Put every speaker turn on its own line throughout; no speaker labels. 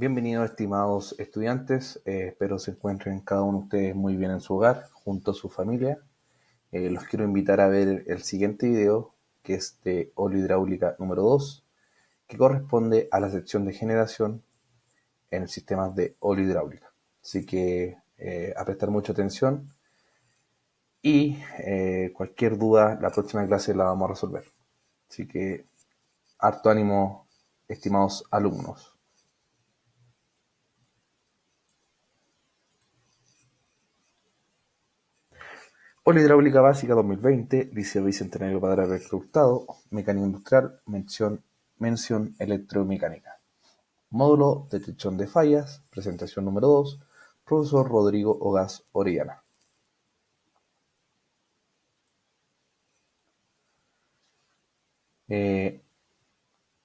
Bienvenidos estimados estudiantes, eh, espero se encuentren cada uno de ustedes muy bien en su hogar, junto a su familia. Eh, los quiero invitar a ver el siguiente video, que es de hidráulica número 2, que corresponde a la sección de generación en el sistema de hidráulica. Así que eh, a prestar mucha atención y cualquier duda, la próxima clase la vamos a resolver. Así que harto ánimo, estimados alumnos. Hidráulica Básica 2020, Liceo Bicentenario Padre Reclutado, Mecánica Industrial, mención, mención Electromecánica. Módulo Detección de Fallas, presentación número 2, profesor Rodrigo Ogas Orellana. Eh,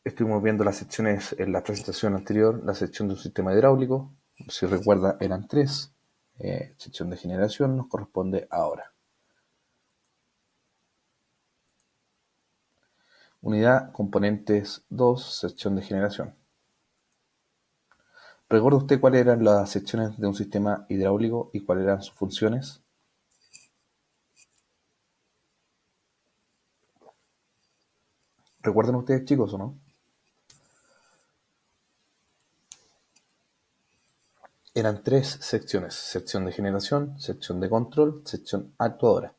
estuvimos viendo las secciones en la presentación anterior, la sección de un sistema hidráulico, si recuerda eran tres, eh, sección de generación nos corresponde ahora. Unidad Componentes 2, sección de generación. ¿Recuerda usted cuáles eran las secciones de un sistema hidráulico y cuáles eran sus funciones? ¿Recuerdan ustedes chicos o no? Eran tres secciones, sección de generación, sección de control, sección actuadora.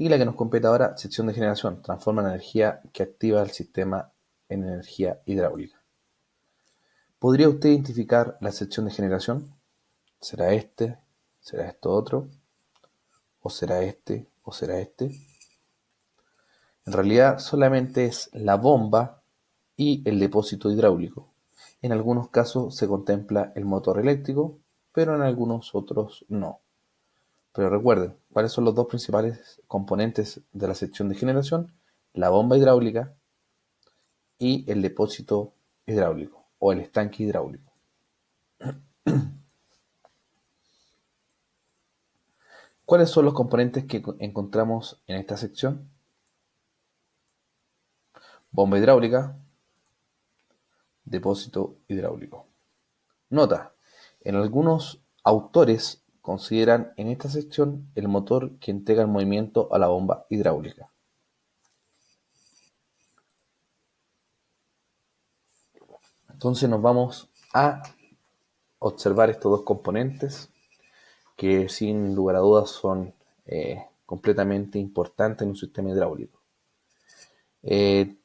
Y la que nos compete ahora, sección de generación, transforma la energía que activa el sistema en energía hidráulica. ¿Podría usted identificar la sección de generación? ¿Será este? ¿Será esto otro? ¿O será este? ¿O será este? En realidad solamente es la bomba y el depósito hidráulico. En algunos casos se contempla el motor eléctrico, pero en algunos otros no. Pero recuerden, ¿cuáles son los dos principales componentes de la sección de generación? La bomba hidráulica y el depósito hidráulico o el estanque hidráulico. ¿Cuáles son los componentes que encontramos en esta sección? Bomba hidráulica, depósito hidráulico. Nota, en algunos autores consideran en esta sección el motor que entrega el movimiento a la bomba hidráulica. Entonces nos vamos a observar estos dos componentes que sin lugar a dudas son eh, completamente importantes en un sistema hidráulico. Eh,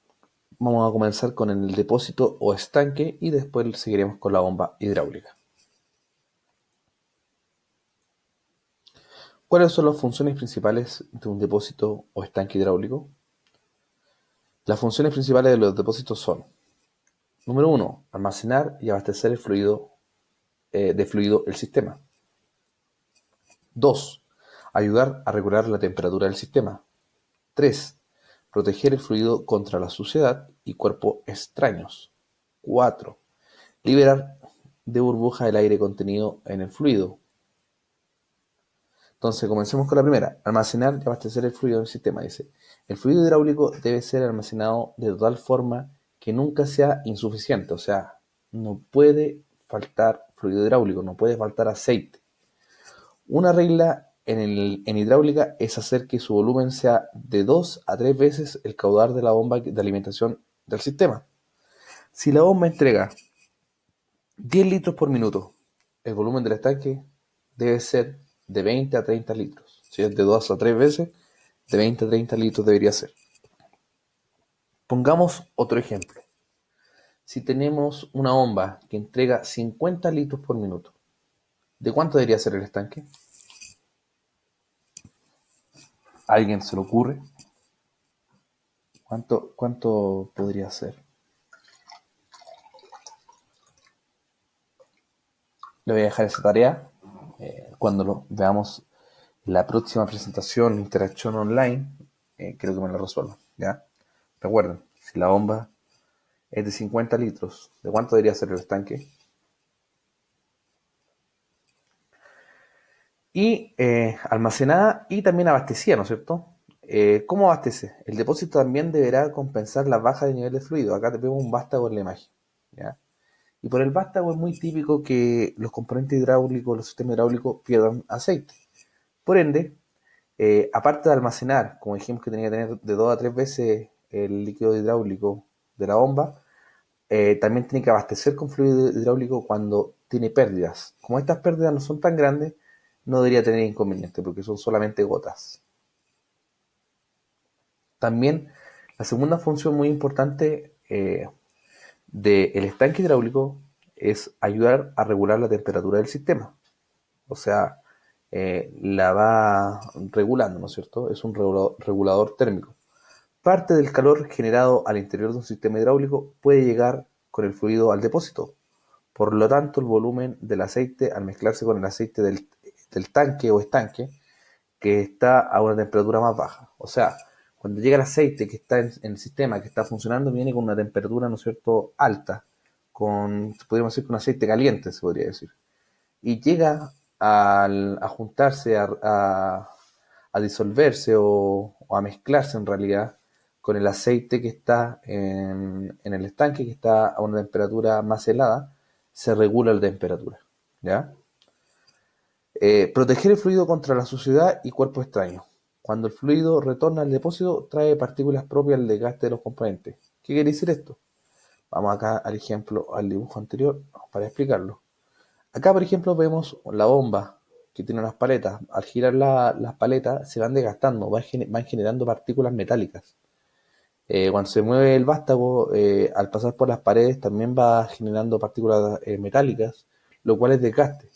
vamos a comenzar con el depósito o estanque y después seguiremos con la bomba hidráulica. ¿Cuáles son las funciones principales de un depósito o estanque hidráulico? Las funciones principales de los depósitos son, número uno, almacenar y abastecer el fluido, eh, de fluido el sistema. Dos, ayudar a regular la temperatura del sistema. Tres, proteger el fluido contra la suciedad y cuerpos extraños. Cuatro, liberar de burbuja el aire contenido en el fluido. Entonces, comencemos con la primera. Almacenar y abastecer el fluido del sistema. Dice, el fluido hidráulico debe ser almacenado de tal forma que nunca sea insuficiente. O sea, no puede faltar fluido hidráulico, no puede faltar aceite. Una regla en, en hidráulica es hacer que su volumen sea de dos a tres veces el caudal de la bomba de alimentación del sistema. Si la bomba entrega 10 litros por minuto, el volumen del estanque debe ser de 20 a 30 litros. Si es de 2 a 3 veces, de 20 a 30 litros debería ser. Pongamos otro ejemplo. Si tenemos una bomba que entrega 50 litros por minuto, ¿de cuánto debería ser el estanque? alguien se le ocurre? ¿Cuánto, cuánto podría ser? Le voy a dejar esa tarea eh, cuando lo veamos la próxima presentación, interacción online, eh, creo que me lo resuelvo. ¿ya? Recuerden, si la bomba es de 50 litros, ¿de cuánto debería ser el estanque? Y eh, almacenada y también abastecida, ¿no es cierto? ¿Cómo abastece? El depósito también deberá compensar la baja de nivel de fluido. Acá te vemos un vástago en la imagen. ¿ya? Y por el vástago es muy típico que los componentes hidráulicos, los sistemas hidráulicos pierdan aceite. Por ende, eh, aparte de almacenar, como dijimos que tenía que tener de dos a tres veces el líquido hidráulico de la bomba, eh, también tiene que abastecer con fluido hidráulico cuando tiene pérdidas. Como estas pérdidas no son tan grandes, no debería tener inconveniente porque son solamente gotas. También la segunda función muy importante eh, del estanque hidráulico es ayudar a regular la temperatura del sistema. O sea, eh, la va regulando, ¿no es cierto? Es un regulador, térmico. Parte del calor generado al interior de un sistema hidráulico puede llegar con el fluido al depósito. Por lo tanto, el volumen del aceite al mezclarse con el aceite del, tanque o estanque, que está a una temperatura más baja. O sea, cuando llega el aceite que está en, el sistema, que está funcionando, viene con una temperatura, ¿no es cierto?, alta, con, podríamos decir, con aceite caliente, se podría decir. Y llega a juntarse, a, disolverse o, a mezclarse en realidad con el aceite que está en, el estanque, que está a una temperatura más helada, se regula la temperatura. Eh, proteger el fluido contra la suciedad y cuerpo extraño. Cuando el fluido retorna al depósito, trae partículas propias al desgaste de los componentes. ¿Qué quiere decir esto? Vamos acá al ejemplo, al dibujo anterior, para explicarlo. Acá, por ejemplo, vemos la bomba que tiene unas paletas. Al girar las paletas se van desgastando, van, generando partículas metálicas. Eh, cuando se mueve el vástago, eh, al pasar por las paredes también va generando partículas eh, metálicas, lo cual es desgaste.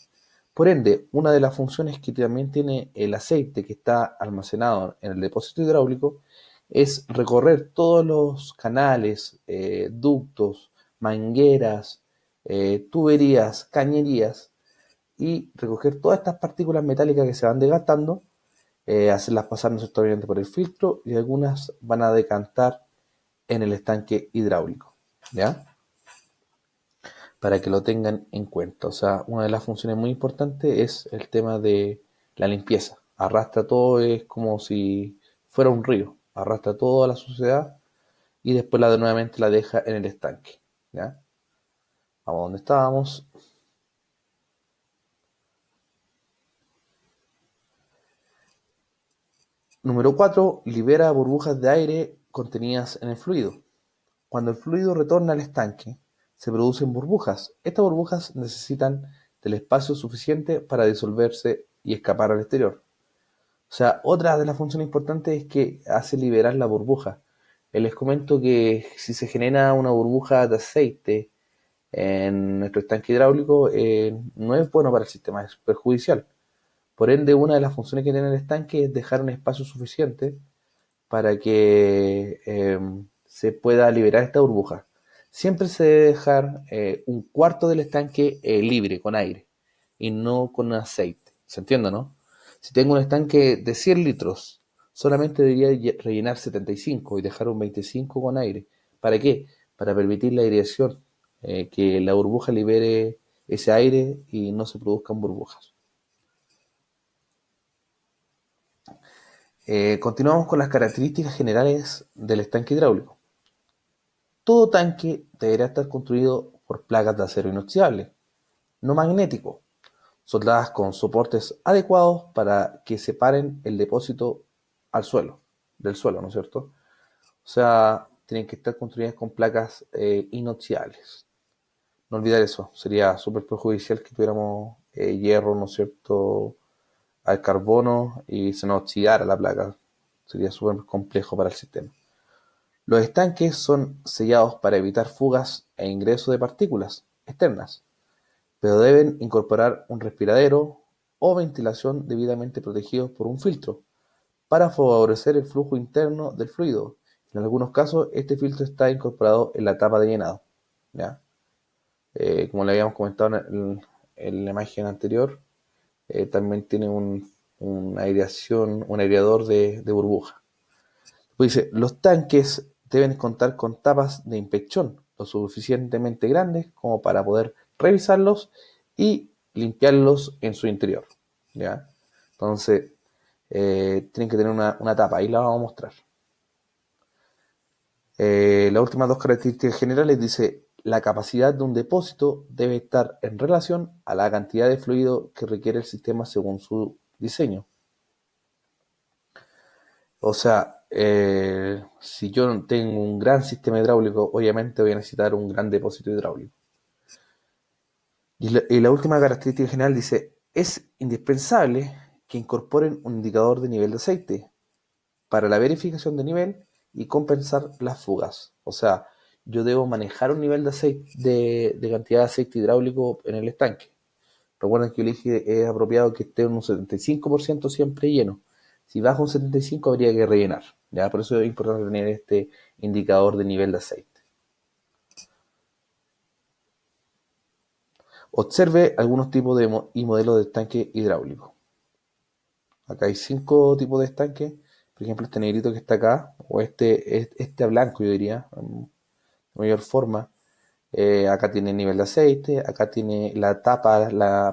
Por ende, una de las funciones que también tiene el aceite que está almacenado en el depósito hidráulico es recorrer todos los canales, eh, ductos, mangueras, eh, tuberías, cañerías y recoger todas estas partículas metálicas que se van desgastando, eh, hacerlas pasar no por el filtro y algunas van a decantar en el estanque hidráulico. ¿Ya? Para que lo tengan en cuenta. O sea, una de las funciones muy importantes es el tema de la limpieza. Arrastra todo, es como si fuera un río. Arrastra toda la suciedad y después la de nuevamente la deja en el estanque. ¿ya? Vamos donde estábamos. Número 4. Libera burbujas de aire contenidas en el fluido. Cuando el fluido retorna al estanque, se producen burbujas. Estas burbujas necesitan del espacio suficiente para disolverse y escapar al exterior. O sea, otra de las funciones importantes es que hace liberar la burbuja. Les comento que si se genera una burbuja de aceite en nuestro estanque hidráulico, eh, no es bueno para el sistema, es perjudicial. Por ende, una de las funciones que tiene el estanque es dejar un espacio suficiente para que eh, se pueda liberar esta burbuja siempre se debe dejar eh, un cuarto del estanque eh, libre, con aire, y no con aceite. ¿Se entiende, no? Si tengo un estanque de 100 litros, solamente debería rellenar 75 y dejar un 25 con aire. ¿Para qué? Para permitir la aireación, eh, que la burbuja libere ese aire y no se produzcan burbujas. continuamos con las características generales del estanque hidráulico. Todo tanque deberá estar construido por placas de acero inoxidable, no magnético, soldadas con soportes adecuados para que separen el depósito al suelo, del suelo, ¿no es cierto? O sea, tienen que estar construidas con placas eh, inoxidables. No olvidar eso, sería súper perjudicial que tuviéramos eh, hierro, ¿no es cierto?, al carbono y se nos oxidara la placa. Sería súper complejo para el sistema. Los estanques son sellados para evitar fugas e ingreso de partículas externas, pero deben incorporar un respiradero o ventilación debidamente protegidos por un filtro para favorecer el flujo interno del fluido. En algunos casos, este filtro está incorporado en la tapa de llenado. Eh, como le habíamos comentado en, la imagen anterior, eh, también tiene un, una aireación, un aireador de, burbuja. Pues dice, los tanques deben contar con tapas de inspección lo suficientemente grandes como para poder revisarlos y limpiarlos en su interior. ¿ya? Entonces, eh, tienen que tener una, tapa, ahí la vamos a mostrar. Eh, las últimas dos características generales dice la capacidad de un depósito debe estar en relación a la cantidad de fluido que requiere el sistema según su diseño. O sea, eh, si yo tengo un gran sistema hidráulico, obviamente voy a necesitar un gran depósito hidráulico. Y la, última característica general dice, es indispensable que incorporen un indicador de nivel de aceite para la verificación de nivel y compensar las fugas. O sea, yo debo manejar un nivel de, aceite, de, cantidad de aceite hidráulico en el estanque. Recuerden que yo dije es apropiado que esté en un 75% siempre lleno. Si baja un 75 habría que rellenar. ¿ya? Por eso es importante tener este indicador de nivel de aceite. Observe algunos tipos de y modelos de estanque hidráulico. Acá hay cinco tipos de estanque. Por ejemplo, este negrito que está acá, o este, este blanco, yo diría, de mayor forma. Eh, acá tiene nivel de aceite, acá tiene la tapa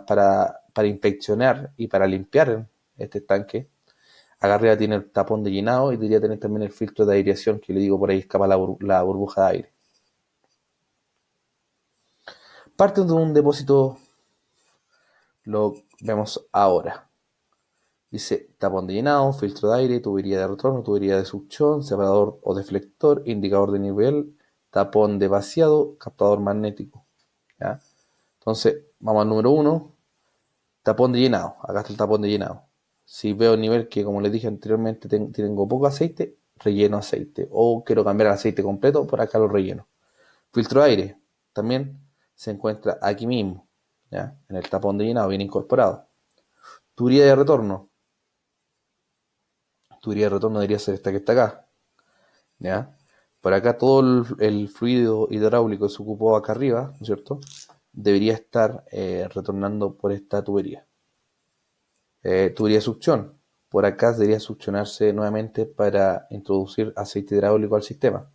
para, para inspeccionar y para limpiar este estanque. Acá arriba tiene el tapón de llenado y debería tener también el filtro de aireación que le digo por ahí escapa la, burbuja de aire. Parte de un depósito, lo vemos ahora. Dice tapón de llenado, filtro de aire, tubería de retorno, tubería de succión, separador o deflector, indicador de nivel, tapón de vaciado, captador magnético. Entonces, vamos al número uno, tapón de llenado. Acá está el tapón de llenado. Si veo el nivel que, como les dije anteriormente, tengo poco aceite, relleno aceite. O quiero cambiar el aceite completo, por acá lo relleno. Filtro de aire, también se encuentra aquí mismo, ¿ya? en el tapón de llenado, bien incorporado. Tubería de retorno, tubería de retorno debería ser esta que está acá. ¿Ya? Por acá todo el, fluido hidráulico que se ocupó acá arriba, ¿no es cierto? Debería estar eh, retornando por esta tubería. Eh, de succión. Por acá debería succionarse nuevamente para introducir aceite hidráulico al sistema.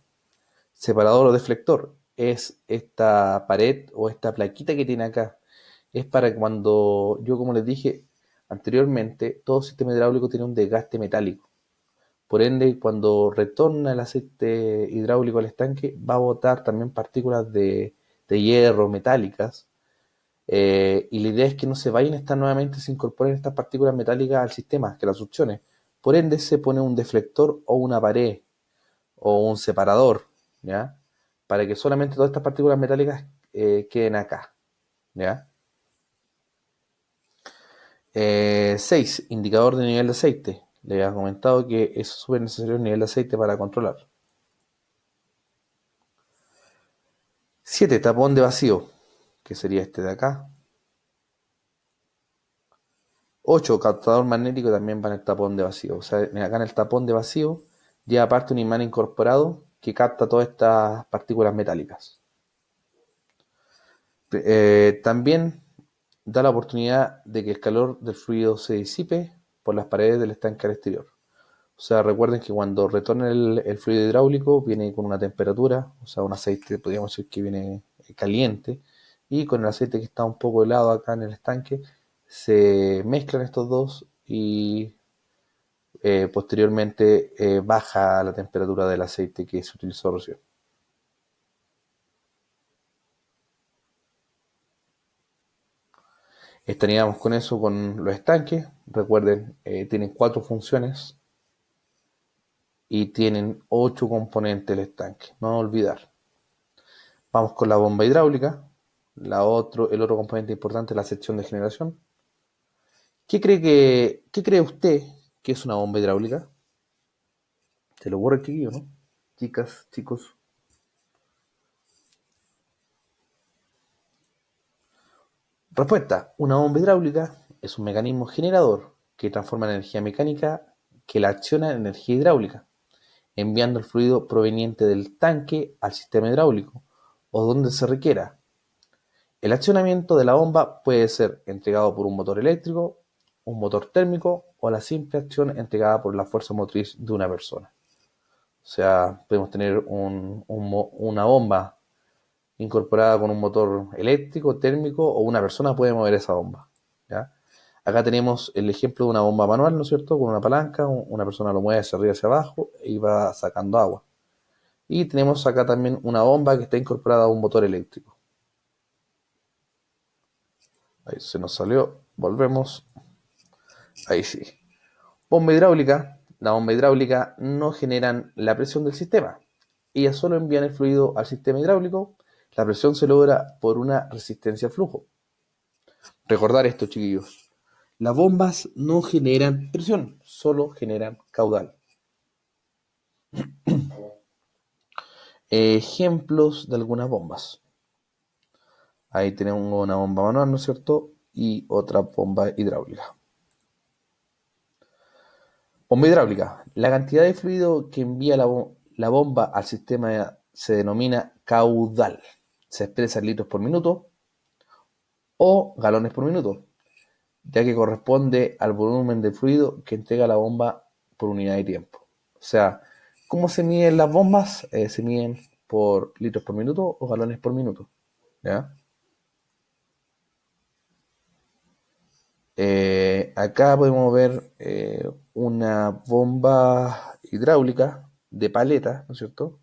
Separador o deflector es esta pared o esta plaquita que tiene acá. Es para cuando yo, como les dije anteriormente, todo sistema hidráulico tiene un desgaste metálico. Por ende, cuando retorna el aceite hidráulico al estanque, va a botar también partículas de, hierro, metálicas. Eh, y la idea es que no se vayan a estar nuevamente, se incorporen estas partículas metálicas al sistema, que las succione. Por ende, se pone un deflector o una pared o un separador, ¿ya? Para que solamente todas estas partículas metálicas eh, queden acá, ¿ya? 6. Eh, indicador de nivel de aceite. Le había comentado que es súper necesario el nivel de aceite para controlar. 7. Tapón de vacío, que sería este de acá. 8. Captador magnético también va en el tapón de vacío. O sea, acá en el tapón de vacío lleva aparte un imán incorporado que capta todas estas partículas metálicas. Eh, también da la oportunidad de que el calor del fluido se disipe por las paredes del estanque al exterior. O sea, recuerden que cuando retorna el, fluido hidráulico viene con una temperatura, o sea, un aceite, podríamos decir que viene caliente, y con el aceite que está un poco helado acá en el estanque, se mezclan estos dos y eh, posteriormente eh, baja la temperatura del aceite que se utilizó recién. Estaríamos con eso con los estanques. Recuerden, eh, tienen cuatro funciones y tienen ocho componentes el estanque. No olvidar. Vamos con la bomba hidráulica. La otro, el otro componente importante es la sección de generación. ¿Qué cree, que, ¿Qué cree usted que es una bomba hidráulica? Se lo ocurre chiquillo, ¿no? Chicas, chicos. Respuesta. Una bomba hidráulica es un mecanismo generador que transforma energía mecánica que la acciona en energía hidráulica, enviando el fluido proveniente del tanque al sistema hidráulico o donde se requiera. El accionamiento de la bomba puede ser entregado por un motor eléctrico, un motor térmico o la simple acción entregada por la fuerza motriz de una persona. O sea, podemos tener una bomba incorporada con un motor eléctrico, térmico o una persona puede mover esa bomba. Acá tenemos el ejemplo de una bomba manual, ¿no es cierto? Con una palanca, una persona lo mueve hacia arriba hacia abajo y va sacando agua. Y tenemos acá también una bomba que está incorporada a un motor eléctrico. Ahí se nos salió. Volvemos. Ahí sí. Bomba hidráulica. La bomba hidráulica no generan la presión del sistema. Ellas solo envían el fluido al sistema hidráulico. La presión se logra por una resistencia al flujo. Recordar esto, chiquillos. Las bombas no generan presión, solo generan caudal. Ejemplos de algunas bombas. Ahí tenemos una bomba manual, ¿no es cierto? Y otra bomba hidráulica. Bomba hidráulica. La cantidad de fluido que envía la, bomba al sistema se denomina caudal. Se expresa en litros por minuto o galones por minuto ya que corresponde al volumen de fluido que entrega la bomba por unidad de tiempo. O sea, ¿cómo se miden las bombas? Eh, se miden por litros por minuto o galones por minuto. Eh, acá podemos ver eh, una bomba hidráulica de paleta, ¿no es cierto?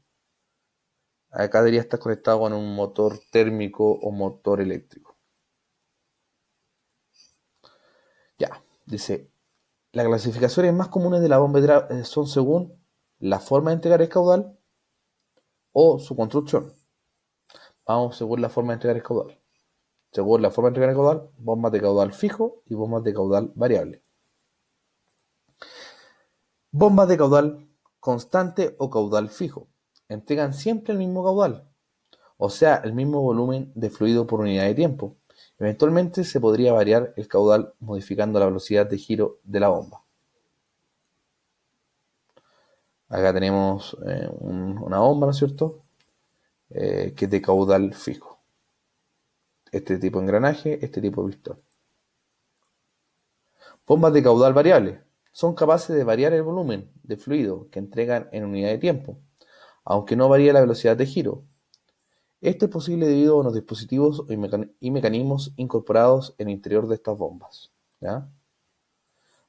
Acá debería estar conectado con un motor térmico o motor eléctrico. Ya, dice, las clasificaciones más comunes de la bomba hidráulica eh, son según la forma de entregar el caudal o su construcción. Vamos según la forma de entregar el caudal. Según la forma de entregar el caudal, bombas de caudal fijo y bombas de caudal variable. Bombas de caudal constante o caudal fijo. Entregan siempre el mismo caudal, o sea, el mismo volumen de fluido por unidad de tiempo, Eventualmente se podría variar el caudal modificando la velocidad de giro de la bomba. Acá tenemos eh, una bomba, ¿no es cierto? Eh, que es de caudal fijo. Este tipo de engranaje, este tipo de pistón. Bombas de caudal variable. Son capaces de variar el volumen de fluido que entregan en unidad de tiempo, aunque no varíe la velocidad de giro, esto es posible debido a los dispositivos y mecanismos incorporados en el interior de estas bombas.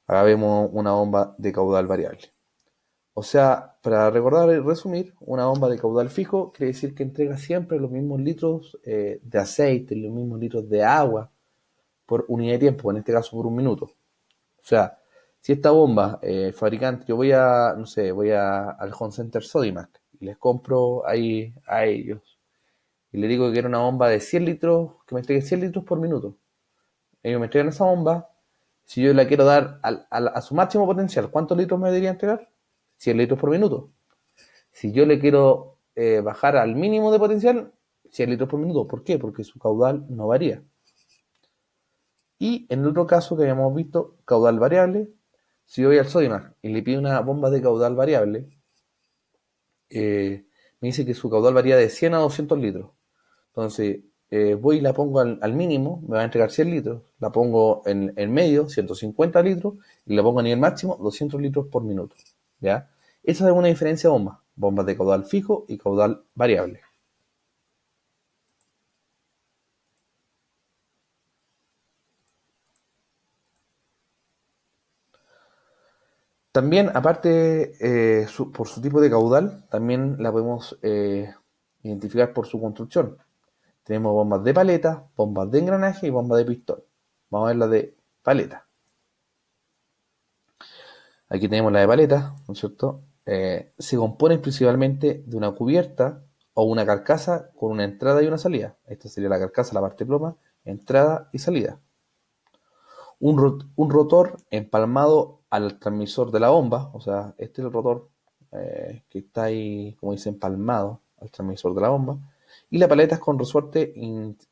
Ahora vemos una bomba de caudal variable. O sea, para recordar y resumir, una bomba de caudal fijo quiere decir que entrega siempre los mismos litros eh, de aceite, los mismos litros de agua por unidad de tiempo, en este caso por un minuto. O sea, si esta bomba, eh, fabricante, yo voy a, no sé, voy a, al Home Center Sodimac y les compro ahí a ellos y le digo que quiero una bomba de 100 litros, que me entregue 100 litros por minuto. Ellos me entregan esa bomba. Si yo la quiero dar a su máximo potencial, ¿cuántos litros me debería entregar? 100 litros por minuto. Si yo le quiero eh, bajar al mínimo de potencial, 100 litros por minuto. ¿Por qué? Porque su caudal no varía. Y en el otro caso que habíamos visto, caudal variable, si voy al Sodimac y le pido una bomba de caudal variable, eh, me dice que su caudal varía de 100 a 200 litros. Entonces, eh, voy y la pongo al, mínimo, me va a entregar 100 litros, la pongo en, el medio, 150 litros, y la pongo a nivel máximo, 200 litros por minuto. ¿Ya? Esa es una diferencia de bombas, bombas de caudal fijo y caudal variable. También, aparte, eh, por su tipo de caudal, también la podemos eh, identificar por su construcción. Tenemos bombas de paleta, bombas de engranaje y bombas de pistón. Vamos a ver la de paleta. Aquí tenemos la de paleta, ¿no es cierto? Eh, se compone principalmente de una cubierta o una carcasa con una entrada y una salida. Esta sería la carcasa, la parte ploma, entrada y salida. Un, un rotor empalmado al transmisor de la bomba, o sea, este es el rotor eh, que está ahí, como dice, empalmado al transmisor de la bomba y las paletas con resorte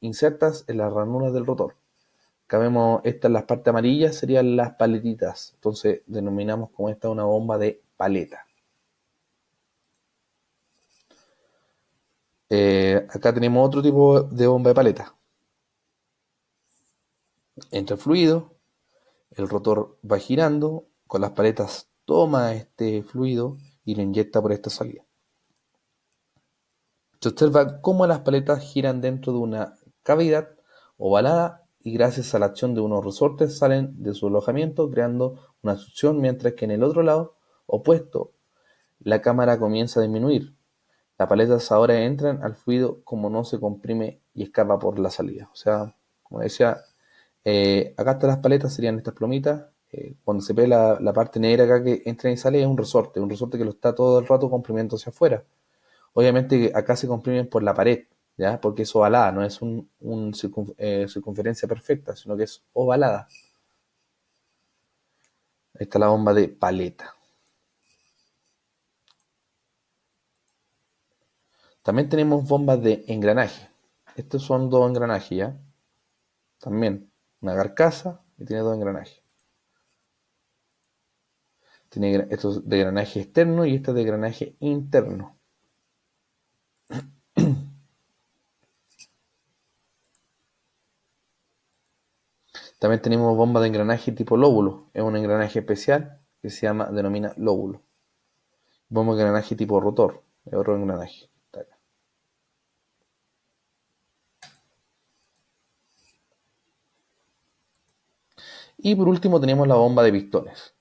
insertas en las ranuras del rotor. Acá estas las partes amarillas serían las paletitas, entonces denominamos como esta una bomba de paleta. Eh, acá tenemos otro tipo de bomba de paleta. Entra el fluido, el rotor va girando, con las paletas toma este fluido y lo inyecta por esta salida. Se observa cómo las paletas giran dentro de una cavidad ovalada y gracias a la acción de unos resortes salen de su alojamiento creando una succión mientras que en el otro lado opuesto la cámara comienza a disminuir. Las paletas ahora entran al fluido como no se comprime y escapa por la salida. O sea, como decía, eh, acá están las paletas, serían estas plomitas. Eh, cuando se ve la, parte negra acá que entra y sale es un resorte, un resorte que lo está todo el rato comprimiendo hacia afuera. Obviamente acá se comprimen por la pared, ¿ya? porque es ovalada, no es un, eh, circunferencia perfecta, sino que es ovalada. Ahí está la bomba de paleta. También tenemos bombas de engranaje. Estos son dos engranajes. También una carcasa y tiene dos engranajes. Tiene esto de engranaje externo y este de engranaje interno. También tenemos bomba de engranaje tipo lóbulo. Es un engranaje especial que se llama, denomina lóbulo. Bomba de engranaje tipo rotor. Es otro engranaje. Y por último tenemos la bomba de pistones.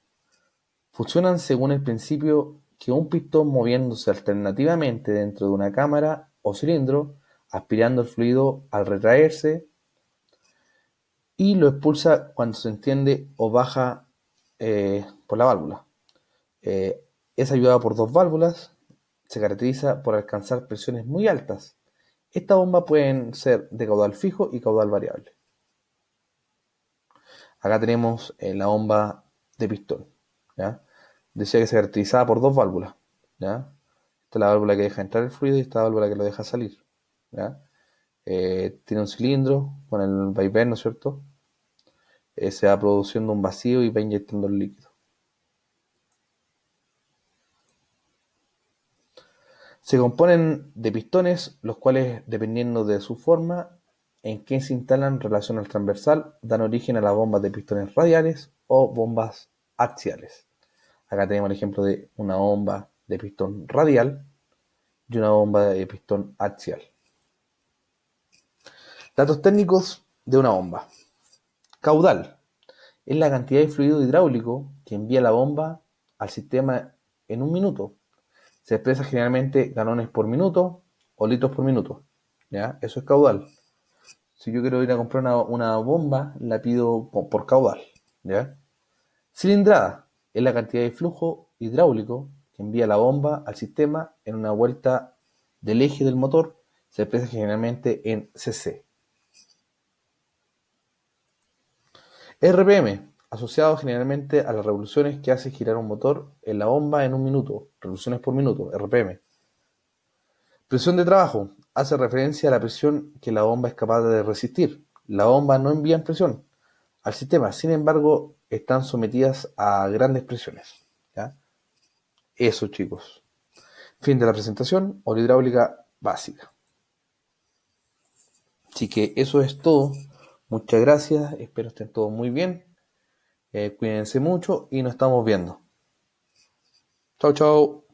Funcionan según el principio que un pistón moviéndose alternativamente dentro de una cámara o cilindro, aspirando el fluido al retraerse y lo expulsa cuando se entiende o baja eh, por la válvula. Eh, es ayudada por dos válvulas, se caracteriza por alcanzar presiones muy altas. Esta bomba pueden ser de caudal fijo y caudal variable. Acá tenemos eh, la bomba de pistón. Decía que se caracterizaba por dos válvulas. Esta es la válvula que deja entrar el fluido y esta válvula que lo deja salir. Eh, tiene un cilindro con el vaivén, ¿no es cierto? Eh, se va produciendo un vacío y va inyectando el líquido. Se componen de pistones, los cuales, dependiendo de su forma, en que se instalan relación al transversal dan origen a las bombas de pistones radiales o bombas axiales. Acá tenemos el ejemplo de una bomba de pistón radial y una bomba de pistón axial. Datos técnicos de una bomba. Caudal es la cantidad de fluido hidráulico que envía la bomba al sistema en un minuto. Se expresa generalmente galones por minuto o litros por minuto. ¿ya? Eso es caudal. Si yo quiero ir a comprar una, bomba, la pido por, caudal. ¿ya? Cilindrada es la cantidad de flujo hidráulico que envía la bomba al sistema en una vuelta del eje del motor. Se expresa generalmente en cc. RPM, asociado generalmente a las revoluciones que hace girar un motor en la bomba en un minuto, revoluciones por minuto, RPM. Presión de trabajo, hace referencia a la presión que la bomba es capaz de resistir. La bomba no envía presión al sistema, sin embargo, están sometidas a grandes presiones. Eso, chicos. Fin de la presentación o hidráulica básica. Así que eso es todo. Muchas gracias. Espero estén todos muy bien. Eh, cuídense mucho y nos estamos viendo. Chao, chao.